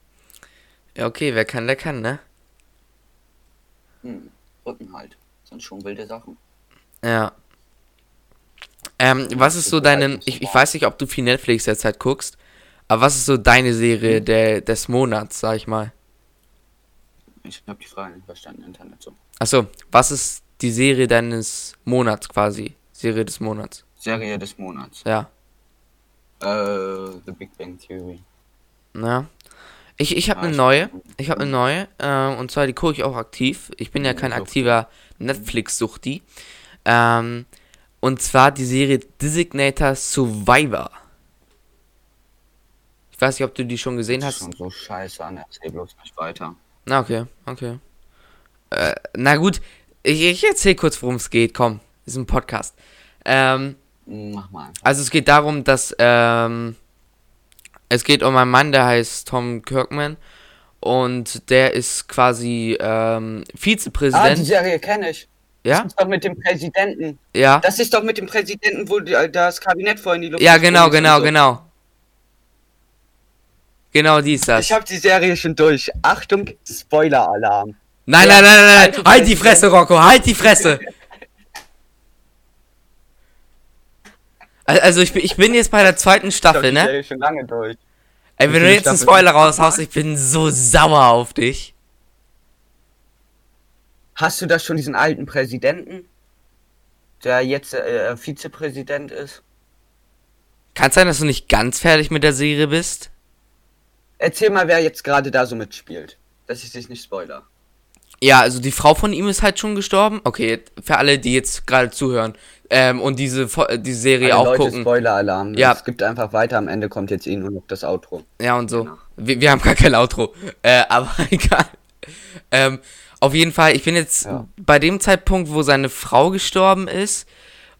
[SPEAKER 1] Ja, okay, wer kann, der kann, ne?
[SPEAKER 2] Hm, Brücken halt. Sind schon wilde Sachen.
[SPEAKER 1] Ja. Ähm, was ist so deine. Ich, ich weiß nicht, ob du viel Netflix derzeit guckst, aber was ist so deine Serie der, des Monats, sag ich mal?
[SPEAKER 2] Ich habe die Frage nicht verstanden, Internet so.
[SPEAKER 1] Achso, was ist die Serie deines Monats quasi? Serie des Monats.
[SPEAKER 2] Serie des Monats.
[SPEAKER 1] Ja.
[SPEAKER 2] Äh, The Big Bang Theory.
[SPEAKER 1] Ja. Ich, ich habe
[SPEAKER 2] Ah,
[SPEAKER 1] eine neue. Ich habe eine neue. Äh, und zwar, die gucke ich auch aktiv. Ich bin ja kein
[SPEAKER 2] Suchti.
[SPEAKER 1] aktiver Netflix-Suchti. Ähm, und zwar die Serie Designator Survivor. Ich weiß nicht, ob du die schon gesehen
[SPEAKER 2] Das ist
[SPEAKER 1] hast.
[SPEAKER 2] schon so scheiße an. Erzähl bloß nicht weiter.
[SPEAKER 1] Na, okay, okay. Äh, na gut, ich, ich erzähl kurz, worum es geht. Komm, ist ein Podcast. Ähm,
[SPEAKER 2] Mach mal
[SPEAKER 1] also es geht darum, dass ähm, es geht um einen Mann, der heißt Tom Kirkman und der ist quasi ähm,
[SPEAKER 2] Ah, die
[SPEAKER 1] Vizepräsident.
[SPEAKER 2] Serie kenne ich.
[SPEAKER 1] ja,
[SPEAKER 2] Das ist doch mit dem Präsidenten.
[SPEAKER 1] ja,
[SPEAKER 2] Das ist doch mit dem Präsidenten, wo die, das Kabinett vorhin die Luft
[SPEAKER 1] ja, genau, genau,
[SPEAKER 2] so.
[SPEAKER 1] genau. Genau, die ist das.
[SPEAKER 2] Ich habe die Serie schon durch. Achtung, Spoiler-Alarm.
[SPEAKER 1] Nein, nein, nein, nein,
[SPEAKER 2] halt
[SPEAKER 1] nein,
[SPEAKER 2] die
[SPEAKER 1] halt die
[SPEAKER 2] Fresse.
[SPEAKER 1] Rocco, halt die Fresse. Al- Also ich bin, ich bin jetzt bei der zweiten
[SPEAKER 2] Ich habe
[SPEAKER 1] Staffel,
[SPEAKER 2] die
[SPEAKER 1] ne?
[SPEAKER 2] Serie schon lange durch.
[SPEAKER 1] Ey, wenn du jetzt einen Spoiler raushaust, ich bin so sauer auf dich.
[SPEAKER 2] hast du da schon diesen alten Präsidenten, der jetzt äh, Vizepräsident ist?
[SPEAKER 1] Kann es sein, dass du nicht ganz fertig mit der Serie bist?
[SPEAKER 2] Erzähl mal, wer jetzt gerade da so mitspielt, dass ich dich nicht spoiler.
[SPEAKER 1] Ja, also die Frau von ihm ist halt schon gestorben. Okay, für alle, die jetzt gerade zuhören ähm, und diese, die Serie
[SPEAKER 2] Alle
[SPEAKER 1] auch
[SPEAKER 2] Leute,
[SPEAKER 1] gucken.
[SPEAKER 2] Spoiler-Alarm.
[SPEAKER 1] Ja.
[SPEAKER 2] Es gibt einfach weiter, am Ende kommt jetzt eh nur noch das Outro.
[SPEAKER 1] Ja, und so.
[SPEAKER 2] Genau.
[SPEAKER 1] Wir, wir haben gar kein Outro. Äh, <laughs> aber egal. Ähm, auf jeden Fall, ich bin jetzt
[SPEAKER 2] Ja.
[SPEAKER 1] bei dem Zeitpunkt, wo seine Frau gestorben ist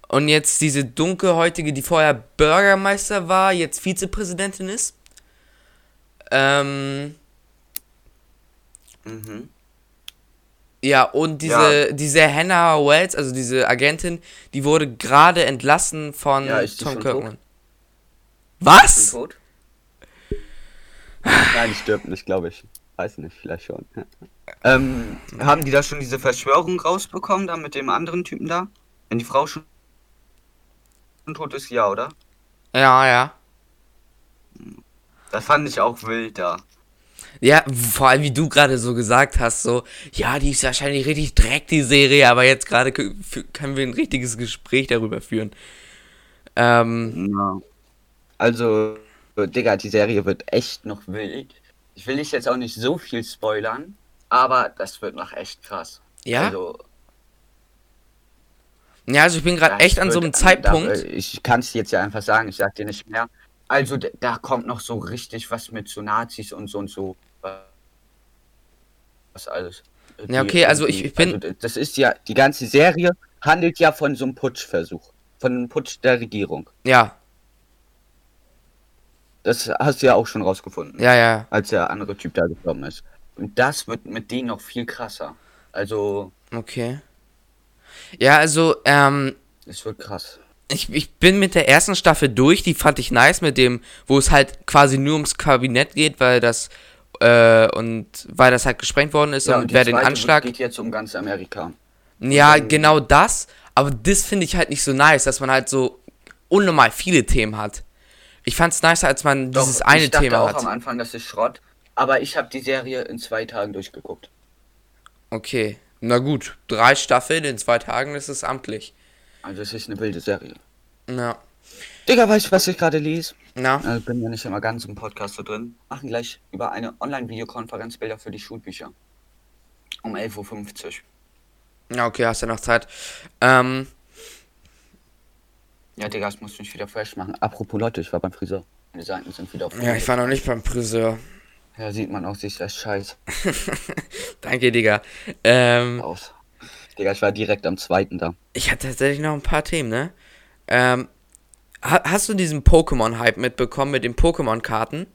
[SPEAKER 1] und jetzt diese dunkelhäutige, die vorher Bürgermeister war, jetzt Vizepräsidentin ist. Ähm,
[SPEAKER 2] Mhm.
[SPEAKER 1] ja, und diese, diese Hannah Wells, also diese Agentin, die wurde gerade entlassen von
[SPEAKER 2] Ja,
[SPEAKER 1] Tom Kirkman. Was?
[SPEAKER 2] Nein, die stirbt nicht, glaube ich. Weiß nicht, vielleicht schon. ähm, haben die da schon diese Verschwörung rausbekommen, da mit dem anderen Typen da? Wenn die Frau schon tot ist, ja, oder?
[SPEAKER 1] Ja, ja.
[SPEAKER 2] Das fand ich auch wild da.
[SPEAKER 1] Ja, vor allem wie du gerade so gesagt hast, so, ja, die ist wahrscheinlich richtig dreck, die Serie, aber jetzt gerade können wir ein richtiges Gespräch darüber führen. Ähm,
[SPEAKER 2] Ja. Also, Digga, die Serie wird echt noch wild. Ich will dich jetzt auch nicht so viel spoilern, aber das wird noch echt krass.
[SPEAKER 1] ja,
[SPEAKER 2] Also,
[SPEAKER 1] ja, also ich bin gerade echt an so einem Zeitpunkt.
[SPEAKER 2] Da, ich kann es jetzt ja einfach sagen, ich sag dir nicht mehr. Also, da kommt noch so richtig was mit so Nazis und so und so. Was alles.
[SPEAKER 1] Ja, okay, also ich- ich bin-
[SPEAKER 2] Also, das ist ja, die ganze Serie handelt ja von so einem Putschversuch. Von einem Putsch der Regierung.
[SPEAKER 1] Ja,
[SPEAKER 2] Das hast du ja auch schon rausgefunden.
[SPEAKER 1] ja, ja,
[SPEAKER 2] als der andere Typ da gekommen ist. Und das wird mit denen noch viel krasser. Also,
[SPEAKER 1] okay. Ja, also, ähm,
[SPEAKER 2] es wird krass.
[SPEAKER 1] Ich, ich bin mit der ersten Staffel durch, die fand ich nice mit dem, wo es halt quasi nur ums Kabinett geht, weil das, äh, und weil das halt gesprengt worden ist und
[SPEAKER 2] die
[SPEAKER 1] wer den Anschlag.
[SPEAKER 2] geht jetzt um ganz Amerika.
[SPEAKER 1] Ja, genau das. Aber das finde ich halt nicht so nice, dass man halt so unnormal viele Themen hat. Ich fand's nicer, als man
[SPEAKER 2] Doch,
[SPEAKER 1] dieses eine
[SPEAKER 2] ich dachte
[SPEAKER 1] Thema
[SPEAKER 2] auch
[SPEAKER 1] hat.
[SPEAKER 2] am Anfang, das ist Schrott. Aber ich habe die Serie in zwei Tagen durchgeguckt.
[SPEAKER 1] Okay, na gut. Drei Staffeln in zwei Tagen, ist amtlich.
[SPEAKER 2] Also es ist eine wilde Serie.
[SPEAKER 1] Na,
[SPEAKER 2] Digga, weißt du, was ich gerade lese?
[SPEAKER 1] na.
[SPEAKER 2] Also bin ja nicht immer ganz im Podcast so drin. Machen gleich über eine Online-Videokonferenz Bilder für die Schulbücher. Um 11.50 Uhr.
[SPEAKER 1] Ja, okay, hast ja noch Zeit. Ähm,
[SPEAKER 2] Ja, Digga, das muss mich wieder fresh machen. Apropos Leute, ich war beim Friseur. Meine Seiten sind wieder auf.
[SPEAKER 1] ja, ich war noch nicht beim Friseur.
[SPEAKER 2] Ja, sieht man auch, sieht echt scheiße <laughs>
[SPEAKER 1] Danke, Digga. Ähm,
[SPEAKER 2] aus. Digga, ich war direkt am zweiten da.
[SPEAKER 1] ich hatte tatsächlich noch ein paar Themen, ne? Ähm, ha hast du diesen Pokémon-Hype mitbekommen mit den Pokémon-Karten?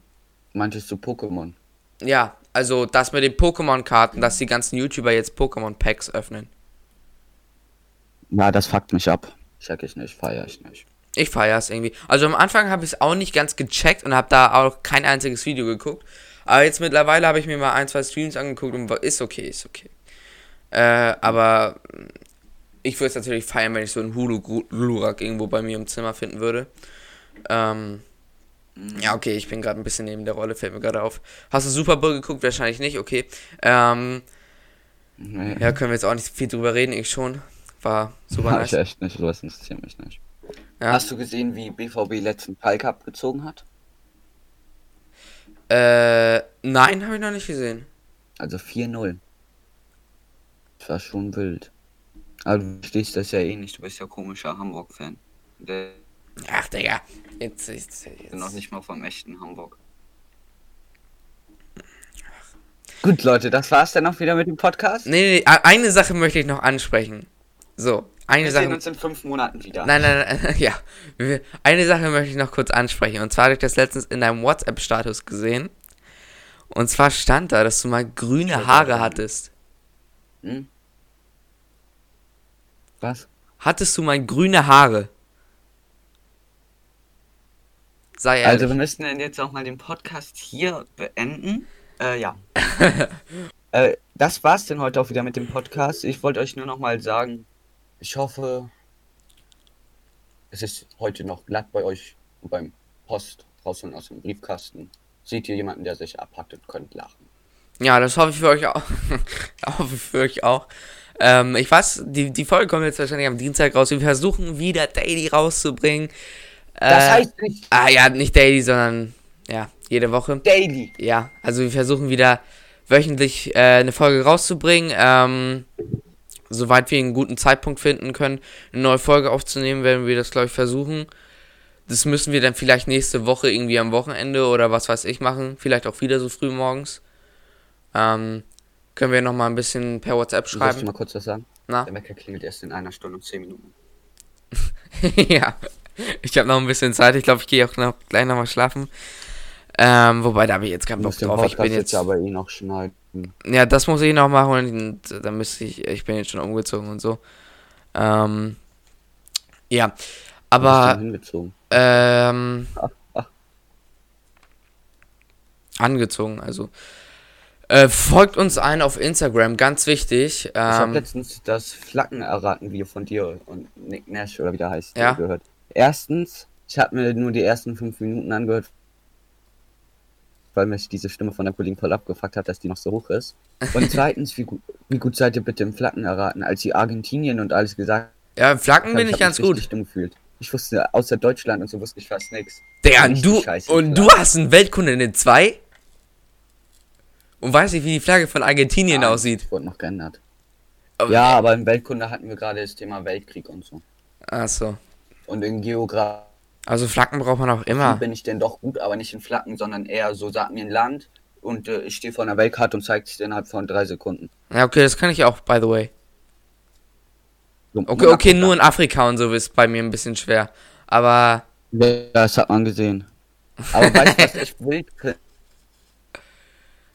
[SPEAKER 2] Meintest du Pokémon?
[SPEAKER 1] Ja, also das mit den Pokémon-Karten, dass die ganzen YouTuber jetzt Pokémon-Packs öffnen.
[SPEAKER 2] Na, das fuckt mich ab. Check ich nicht, feier ich nicht.
[SPEAKER 1] Ich feier's irgendwie. Also am Anfang habe ich es auch nicht ganz gecheckt und habe da auch kein einziges Video geguckt. Aber jetzt mittlerweile habe ich mir mal ein, zwei Streams angeguckt und war- ist okay, ist okay. Äh, aber ich würde es natürlich feiern, wenn ich so einen Hulu-Glurak irgendwo bei mir im Zimmer finden würde. Ähm, ja, okay, ich bin gerade ein bisschen neben der Rolle, fällt mir gerade auf. Hast du Super Bowl geguckt? Wahrscheinlich nicht, okay. Ähm,
[SPEAKER 2] Nee,
[SPEAKER 1] ja, können wir jetzt auch nicht viel drüber reden, ich schon. War super
[SPEAKER 2] Hab
[SPEAKER 1] nice.
[SPEAKER 2] ich echt nicht, sowas interessiert mich nicht.
[SPEAKER 1] Ja.
[SPEAKER 2] Hast du gesehen, wie BVB letzten Falk abgezogen hat?
[SPEAKER 1] Äh, nein, habe ich noch nicht gesehen.
[SPEAKER 2] Also 4-0. Das war schon wild. Aber du verstehst das ja eh nicht, du bist ja komischer Hamburg-Fan.
[SPEAKER 1] Ach, Digga. Jetzt, jetzt, jetzt.
[SPEAKER 2] noch nicht mal vom echten Hamburg. Gut, Leute, das war's dann auch wieder mit dem Podcast.
[SPEAKER 1] Nee, nee, eine Sache möchte ich noch ansprechen. So, eine
[SPEAKER 2] Wir sehen
[SPEAKER 1] Sache.
[SPEAKER 2] uns in fünf Monaten wieder.
[SPEAKER 1] Nein, nein, nein, <laughs> ja. Wir- Eine Sache möchte ich noch kurz ansprechen. Und zwar habe ich das letztens in deinem WhatsApp-Status gesehen. Und zwar stand da, dass du mal grüne Haare hattest.
[SPEAKER 2] Hm? Was?
[SPEAKER 1] Hattest du mal grüne Haare? Sei ehrlich.
[SPEAKER 2] Also wir müssen dann jetzt auch mal den Podcast hier beenden. Äh, ja. <laughs> äh, das war's denn heute auch wieder mit dem Podcast. Ich wollte euch nur noch mal sagen, ich hoffe, es ist heute noch glatt bei euch und beim Post draußen aus dem Briefkasten. Seht ihr jemanden, der sich abhackt und könnt lachen.
[SPEAKER 1] Ja, das hoffe ich für euch auch. <laughs> hoffe ich für euch auch. Ähm, ich weiß, die, die Folge kommt jetzt wahrscheinlich am Dienstag raus. Wir versuchen wieder Daily rauszubringen.
[SPEAKER 2] Das
[SPEAKER 1] Äh,
[SPEAKER 2] heißt nicht
[SPEAKER 1] Ah ja, nicht Daily, sondern ja, jede Woche.
[SPEAKER 2] Daily.
[SPEAKER 1] Ja, also wir versuchen wieder wöchentlich äh, eine Folge rauszubringen. Ähm, soweit wir einen guten Zeitpunkt finden können, eine neue Folge aufzunehmen, werden wir das, glaube ich, versuchen. Das müssen wir dann vielleicht nächste Woche irgendwie am Wochenende oder was weiß ich machen. Vielleicht auch wieder so früh morgens. Ähm, können wir nochmal ein bisschen per WhatsApp
[SPEAKER 2] Soll ich
[SPEAKER 1] schreiben.
[SPEAKER 2] mal kurz was sagen?
[SPEAKER 1] Na?
[SPEAKER 2] Der Wecker klingelt erst in einer Stunde und zehn Minuten. <laughs>
[SPEAKER 1] ja. Ich habe noch ein bisschen Zeit. Ich glaube, ich gehe auch noch, gleich nochmal schlafen. Ähm, wobei, da habe ich jetzt keinen Bock drauf. Ich bin
[SPEAKER 2] jetzt
[SPEAKER 1] jetzt.
[SPEAKER 2] aber eh noch schneiden.
[SPEAKER 1] Ja, das muss ich noch machen und dann müsste ich, ich bin jetzt schon umgezogen und so. Ähm, ja, aber
[SPEAKER 2] hingezogen.
[SPEAKER 1] ähm, <laughs> angezogen, also. Äh, folgt uns ein auf Instagram, ganz wichtig.
[SPEAKER 2] Ich habe
[SPEAKER 1] Ähm,
[SPEAKER 2] letztens das Flacken erraten Video von dir und Nick Nash oder wie der heißt
[SPEAKER 1] Ja.
[SPEAKER 2] gehört. Erstens, ich habe mir nur die ersten fünf Minuten angehört, weil mich diese Stimme von der Kollegin voll abgefuckt hat, dass die noch so hoch ist. Und <laughs> zweitens, wie gut, wie gut seid ihr bitte im Flacken erraten, als sie Argentinien und alles gesagt
[SPEAKER 1] ja, Flacken
[SPEAKER 2] haben,
[SPEAKER 1] bin ich
[SPEAKER 2] hab
[SPEAKER 1] ganz gut.
[SPEAKER 2] dumm gefühlt. Ich wusste, außer Deutschland und so wusste ich fast nichts. Richtig
[SPEAKER 1] du, und du hast einen Weltkunde in 2? Und weißt nicht, wie die Flagge von Argentinien aussieht.
[SPEAKER 2] Wurde noch geändert.
[SPEAKER 1] Aber-
[SPEAKER 2] Ja, aber im Weltkunde hatten wir gerade das Thema Weltkrieg und so.
[SPEAKER 1] Achso.
[SPEAKER 2] Und in Geografie
[SPEAKER 1] Also Flaggen braucht man auch immer.
[SPEAKER 2] bin ich denn doch gut, aber nicht in Flacken, sondern eher so, sag mir ein Land und äh, ich stehe vor einer Weltkarte und zeige es dir innerhalb von drei Sekunden.
[SPEAKER 1] Ja, okay, das kann ich auch, by the way.
[SPEAKER 2] So,
[SPEAKER 1] Okay,
[SPEAKER 2] Monaco
[SPEAKER 1] okay, nur in Afrika und so ist bei mir ein bisschen schwer. Aber,
[SPEAKER 2] Ja, das hat man gesehen. Aber weißt du, was ich wild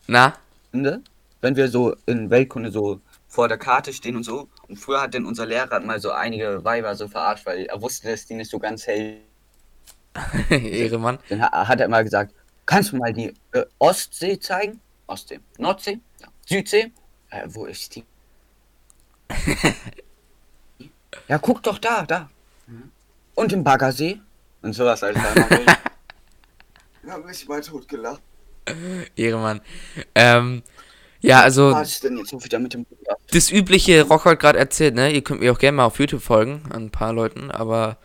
[SPEAKER 1] na?
[SPEAKER 2] Wenn wir so in Weltkunde so vor der Karte stehen und so. Und früher hat denn unser Lehrer mal so einige Weiber so verarscht, weil er wusste, dass die nicht so ganz hell. <laughs>
[SPEAKER 1] Ehre, Mann.
[SPEAKER 2] Dann ha- hat er mal gesagt, kannst du mal die äh, Ostsee zeigen? Ostsee. Nordsee? Ja. Südsee? Äh, wo ist die? <laughs> ja, guck doch da, da. Und im Baggersee? Und sowas, Alter. <laughs> Ich hab mich mal tot gelacht.
[SPEAKER 1] Ehre, Mann. Ähm, ja, also,
[SPEAKER 2] Was ist denn jetzt so wieder mit dem
[SPEAKER 1] das übliche Rock hat gerade erzählt, ne? Ihr könnt mir auch gerne mal auf YouTube folgen, an ein paar Leuten, aber,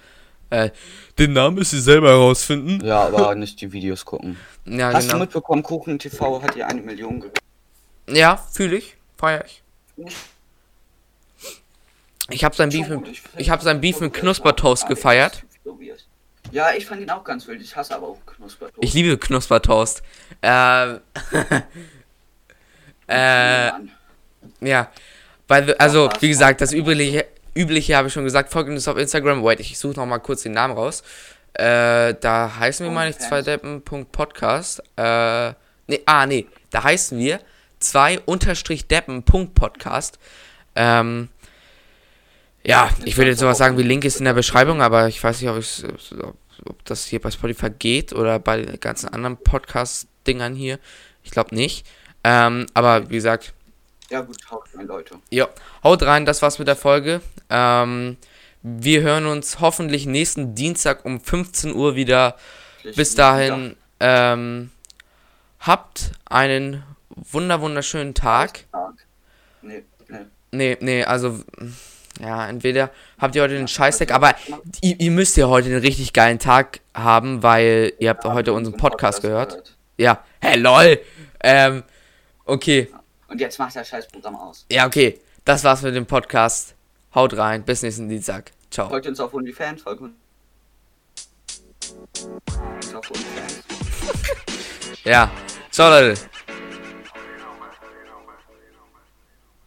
[SPEAKER 1] äh, den Namen müsst ihr selber herausfinden.
[SPEAKER 2] Ja, aber <laughs> nicht die Videos gucken.
[SPEAKER 1] Ja,
[SPEAKER 2] Hast du
[SPEAKER 1] genau.
[SPEAKER 2] mitbekommen, Kuchen TV hat dir eine Million gekriegt?
[SPEAKER 1] Ja, fühle ich. Feier ich. Ich habe sein Beef mit, ich habe sein Beef mit Knuspertoast gefeiert.
[SPEAKER 2] Ja, ich fand ihn auch ganz wild. Ich hasse aber auch Knuspertoast.
[SPEAKER 1] Ich liebe Knuspertoast. Ähm, <laughs> äh. Ja, weil, also, wie gesagt, das übliche, übliche habe ich schon gesagt, folgt uns auf Instagram. Wait, ich suche noch mal kurz den Namen raus. Äh, da heißen wir, meine ich,
[SPEAKER 2] OnlyFans.
[SPEAKER 1] zweideppen.podcast. Äh, nee, ah, nee, da heißen wir zwei unterstrich deppen.podcast. Ähm, ja, ich würde jetzt sowas sagen wie Link ist in der Beschreibung, aber ich weiß nicht, ob, ich's- ob, ob das hier bei Spotify geht oder bei den ganzen anderen Podcast-Dingern hier. Ich glaube nicht. Ähm, aber wie gesagt,
[SPEAKER 2] Ja, gut, haut rein, Leute.
[SPEAKER 1] ja, haut rein, das war's mit der Folge. Ähm, wir hören uns hoffentlich nächsten Dienstag um 15 Uhr wieder. Bis dahin, ähm, habt einen wunder wunderschönen Tag.
[SPEAKER 2] Tag. Nee, nee.
[SPEAKER 1] Nee, nee, also, ja, entweder habt ihr heute den Scheißdeck, aber ihr, ihr müsst ja heute einen richtig geilen Tag haben, weil ihr habt heute unseren Podcast gehört. Ja, hey, lol. Ähm, okay.
[SPEAKER 2] Und jetzt macht das scheiß Programm aus.
[SPEAKER 1] Ja, okay. Das war's mit dem Podcast. Haut rein. Bis nächsten Dienstag. Ciao.
[SPEAKER 2] Folgt uns auf OnlyFans, folgt uns auf OnlyFans.
[SPEAKER 1] Ja. Ciao, Leute.